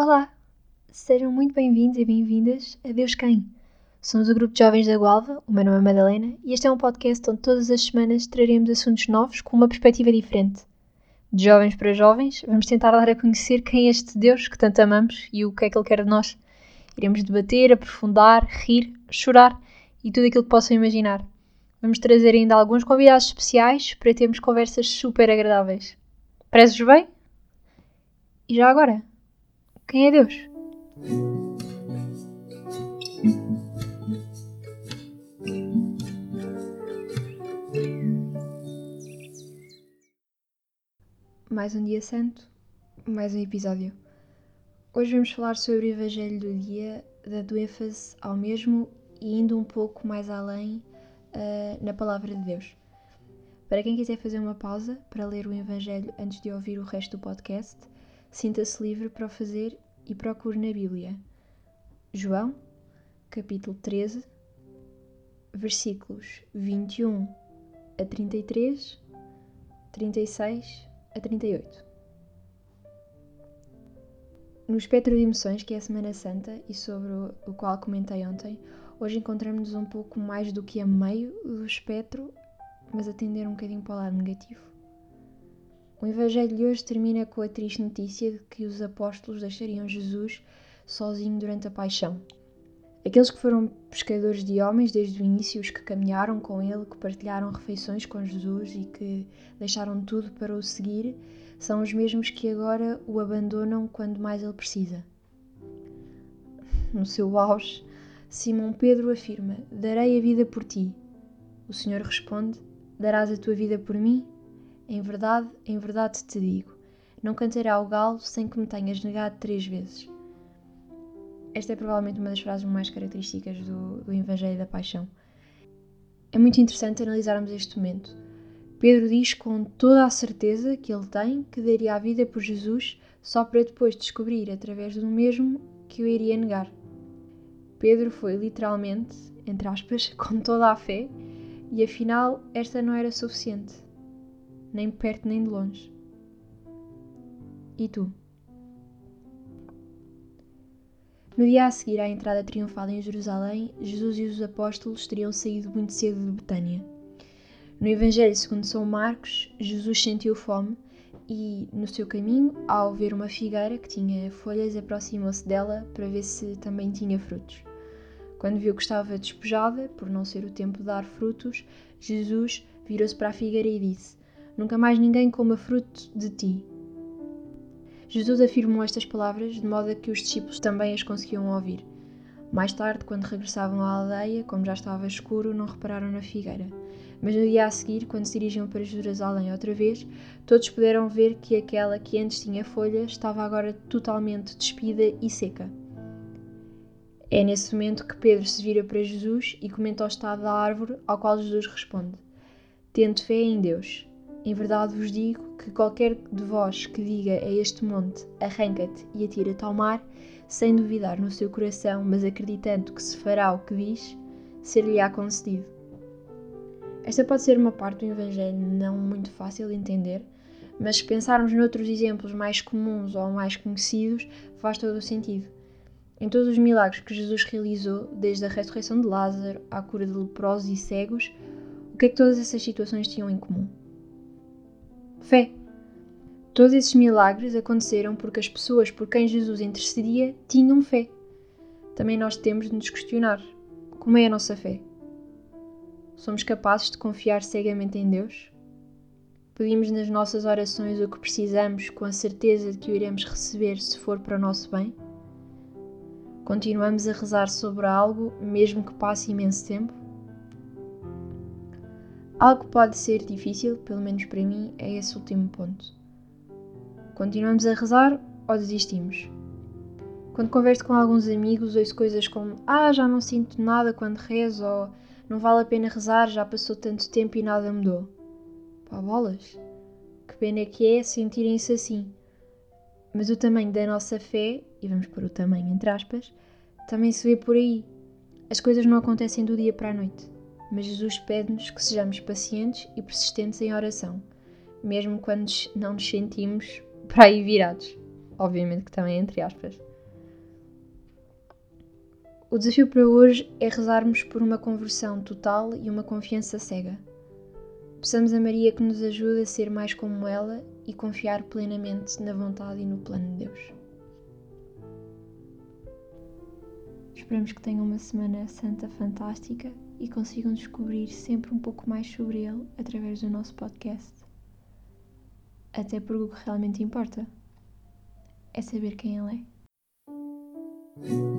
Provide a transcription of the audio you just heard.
Olá, sejam muito bem-vindos e bem-vindas a Deus Quem. Somos o grupo de jovens da Gualva, o meu nome é Madalena e este é um podcast onde todas as semanas traremos assuntos novos com uma perspectiva diferente. De jovens para jovens, vamos tentar dar a conhecer quem é este Deus que tanto amamos e o que é que Ele quer de nós. Iremos debater, aprofundar, rir, chorar e tudo aquilo que possam imaginar. Vamos trazer ainda alguns convidados especiais para termos conversas super agradáveis. Prezes bem? E já agora, quem é Deus? Mais um dia santo, mais um episódio. Hoje vamos falar sobre o Evangelho do dia, dando ênfase ao mesmo e indo um pouco mais além uh, na palavra de Deus. Para quem quiser fazer uma pausa para ler o Evangelho antes de ouvir o resto do podcast, sinta-se livre para o fazer e procure na Bíblia. João, capítulo 13, versículos 21 a 33, 36 a 38. No espectro de emoções, que é a Semana Santa e sobre o qual comentei ontem, hoje encontramos-nos um pouco mais do que a meio do espectro, mas a tender um bocadinho para o lado negativo. O Evangelho de hoje termina com a triste notícia de que os apóstolos deixariam Jesus sozinho durante a paixão. Aqueles que foram pescadores de homens desde o início, os que caminharam com ele, que partilharam refeições com Jesus e que deixaram tudo para o seguir, são os mesmos que agora o abandonam quando mais ele precisa. No seu auge, Simão Pedro afirma: Darei a vida por ti. O Senhor responde: Darás a tua vida por mim? Em verdade, em verdade te digo: não cantará o galo sem que me tenhas negado três vezes. Esta é provavelmente uma das frases mais características do, do Evangelho da Paixão. É muito interessante analisarmos este momento. Pedro diz com toda a certeza que ele tem que daria a vida por Jesus, só para depois descobrir, através do mesmo, que o iria negar. Pedro foi literalmente, entre aspas, com toda a fé, e afinal esta não era suficiente nem perto nem de longe. E tu? No dia a seguir à entrada triunfal em Jerusalém, Jesus e os apóstolos teriam saído muito cedo de Betânia. No Evangelho segundo São Marcos, Jesus sentiu fome e, no seu caminho, ao ver uma figueira que tinha folhas, aproximou-se dela para ver se também tinha frutos. Quando viu que estava despejada, por não ser o tempo de dar frutos, Jesus virou-se para a figueira e disse: Nunca mais ninguém coma fruto de ti. Jesus afirmou estas palavras de modo a que os discípulos também as conseguiam ouvir. Mais tarde, quando regressavam à aldeia, como já estava escuro, não repararam na figueira. Mas no dia a seguir, quando se dirigiam para Jerusalém outra vez, todos puderam ver que aquela que antes tinha folhas estava agora totalmente despida e seca. É nesse momento que Pedro se vira para Jesus e comenta o estado da árvore, ao qual Jesus responde: Tendo fé em Deus. Em verdade vos digo que qualquer de vós que diga a este monte: arranca-te e atira-te ao mar, sem duvidar no seu coração, mas acreditando que se fará o que diz, ser-lhe-á concedido. Esta pode ser uma parte do Evangelho não muito fácil de entender, mas se pensarmos noutros exemplos mais comuns ou mais conhecidos, faz todo o sentido. Em todos os milagres que Jesus realizou, desde a ressurreição de Lázaro à cura de leprosos e cegos, o que é que todas essas situações tinham em comum? Fé. Todos esses milagres aconteceram porque as pessoas por quem Jesus intercedia tinham fé. Também nós temos de nos questionar: como é a nossa fé? Somos capazes de confiar cegamente em Deus? Pedimos nas nossas orações o que precisamos com a certeza de que o iremos receber se for para o nosso bem? Continuamos a rezar sobre algo, mesmo que passe imenso tempo? Algo pode ser difícil, pelo menos para mim, é esse último ponto. Continuamos a rezar ou desistimos? Quando converso com alguns amigos, ouço coisas como Ah, já não sinto nada quando rezo, ou Não vale a pena rezar, já passou tanto tempo e nada mudou. Pá, bolas! Que pena que é sentirem-se assim. Mas o tamanho da nossa fé, e vamos pôr o tamanho entre aspas, também se vê por aí. As coisas não acontecem do dia para a noite mas Jesus pede-nos que sejamos pacientes e persistentes em oração, mesmo quando não nos sentimos para aí virados. obviamente que também entre aspas. O desafio para hoje é rezarmos por uma conversão total e uma confiança cega. Peçamos a Maria que nos ajude a ser mais como ela e confiar plenamente na vontade e no plano de Deus. Esperamos que tenham uma semana santa fantástica e consigam descobrir sempre um pouco mais sobre ele através do nosso podcast. Até porque o que realmente importa é saber quem ele é.